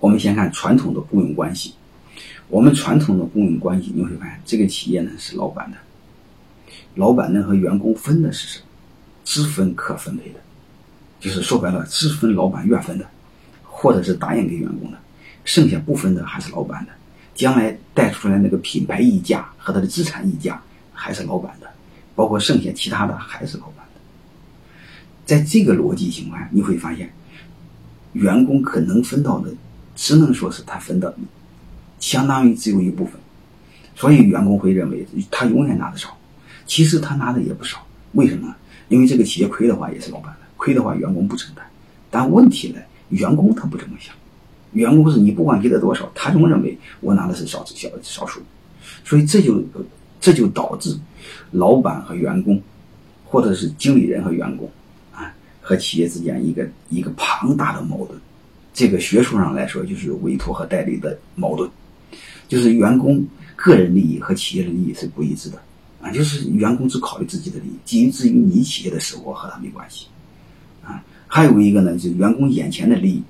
我们先看传统的雇佣关系。我们传统的雇佣关系，你会发现这个企业呢是老板的，老板呢和员工分的是什么？只分可分配的，就是说白了，只分老板愿分的，或者是答应给员工的，剩下不分的还是老板的。将来带出来那个品牌溢价和他的资产溢价还是老板的，包括剩下其他的还是老板的。在这个逻辑情况下，你会发现，员工可能分到的，只能说是他分的。相当于只有一部分，所以员工会认为他永远拿的少，其实他拿的也不少。为什么？因为这个企业亏的话也是老板的，亏的话员工不承担。但问题呢，员工他不这么想，员工是你不管给他多少，他总认为我拿的是少小少数，所以这就这就导致老板和员工，或者是经理人和员工啊和企业之间一个一个庞大的矛盾。这个学术上来说，就是委托和代理的矛盾。就是员工个人利益和企业的利益是不一致的啊，就是员工只考虑自己的利益，基于至于你企业的生活和他没关系啊。还有一个呢，就是员工眼前的利益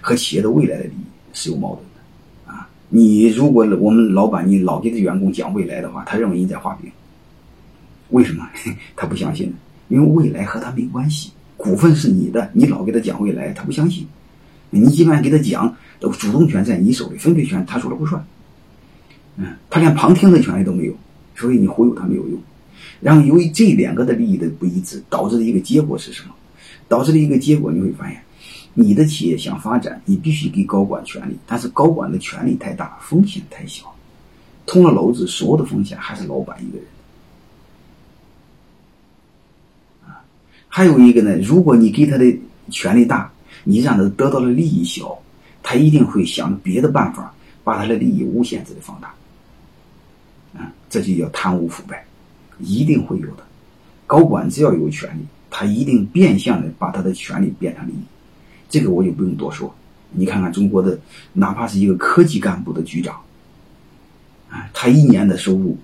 和企业的未来的利益是有矛盾的啊。你如果我们老板你老给这员工讲未来的话，他认为你在画饼。为什么？他不相信？因为未来和他没关系，股份是你的，你老给他讲未来，他不相信。你一般给他讲，主动权在你手里，分配权他说了不算。嗯，他连旁听的权利都没有，所以你忽悠他没有用。然后由于这两个的利益的不一致，导致的一个结果是什么？导致的一个结果你会发现，你的企业想发展，你必须给高管权利，但是高管的权力太大，风险太小，捅了篓子，所有的风险还是老板一个人。啊，还有一个呢，如果你给他的权力大，你让他得到的利益小，他一定会想别的办法把他的利益无限制的放大。这就叫贪污腐败，一定会有的。高管只要有权利，他一定变相的把他的权利变成利益。这个我就不用多说。你看看中国的，哪怕是一个科技干部的局长，啊，他一年的收入，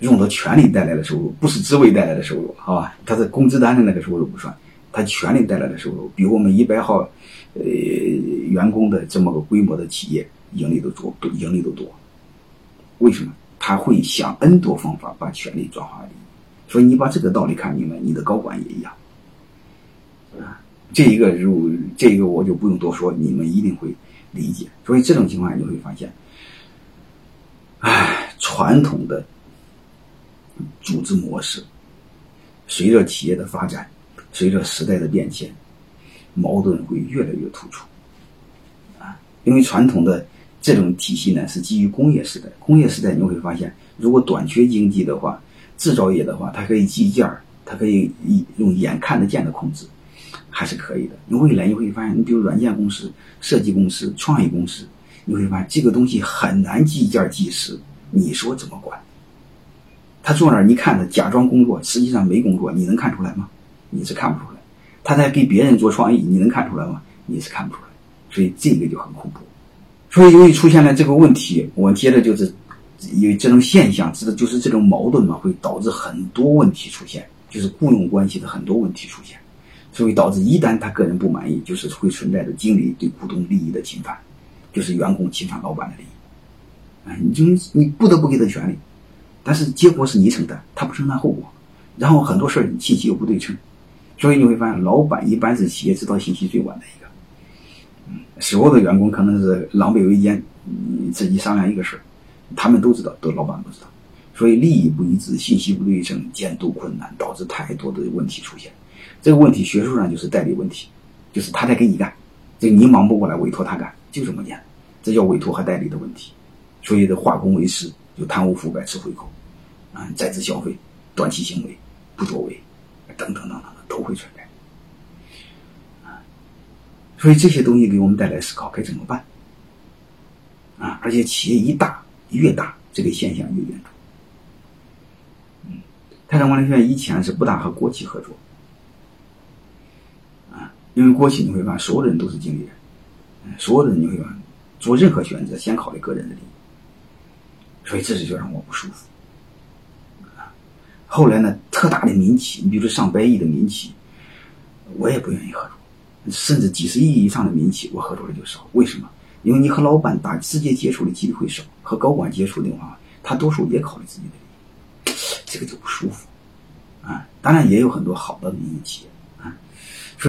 用到权力带来的收入，不是职位带来的收入，好吧？他的工资单的那个收入不算，他权力带来的收入，比我们一百号，呃，员工的这么个规模的企业盈利都多，盈利都多。为什么？他会想 N 多方法把权力转化利益，所以你把这个道理看明白，你的高管也一样。啊，这一个如这一个我就不用多说，你们一定会理解。所以这种情况下你会发现，唉，传统的组织模式，随着企业的发展，随着时代的变迁，矛盾会越来越突出。啊，因为传统的。这种体系呢是基于工业时代。工业时代你会发现，如果短缺经济的话，制造业的话，它可以计件儿，它可以以用眼看得见的控制，还是可以的。你未来你会发现，你比如软件公司、设计公司、创意公司，你会发现这个东西很难计件计时，你说怎么管？他坐那儿，你看他假装工作，实际上没工作，你能看出来吗？你是看不出来。他在给别人做创意，你能看出来吗？你是看不出来。所以这个就很恐怖。所以，由于出现了这个问题，我接着就是有这种现象，指的就是这种矛盾嘛，会导致很多问题出现，就是雇佣关系的很多问题出现，所以导致一旦他个人不满意，就是会存在着经理对股东利益的侵犯，就是员工侵犯老板的利益，啊，你就你不得不给他权利，但是结果是你承担，他不承担后果，然后很多事儿信息又不对称，所以你会发现，老板一般是企业知道信息最晚的一个。嗯所有的员工可能是狼狈为奸，你自己商量一个事儿，他们都知道，都老板不知道，所以利益不一致，信息不对称，监督困难，导致太多的问题出现。这个问题学术上就是代理问题，就是他在给你干，这你忙不过来，委托他干，就这么简单，这叫委托和代理的问题。所以这化公为私，就贪污腐败、吃回扣，啊，在职消费、短期行为、不作为，等等等等都会存在。所以这些东西给我们带来思考，该怎么办？啊，而且企业一大越大，这个现象越严重。嗯，太上管理学院以前是不大和国企合作，啊，因为国企你会发现所有的人都是经理人，所有的人你会发现做任何选择先考虑个人的利益，所以这是就让我不舒服。啊，后来呢，特大的民企，你比如说上百亿的民企，我也不愿意合作。甚至几十亿以上的民企，我合作的就少。为什么？因为你和老板打直接接触的机会少，和高管接触的话，他多数也考虑自己的利益，这个就不舒服啊。当然也有很多好的民营企业。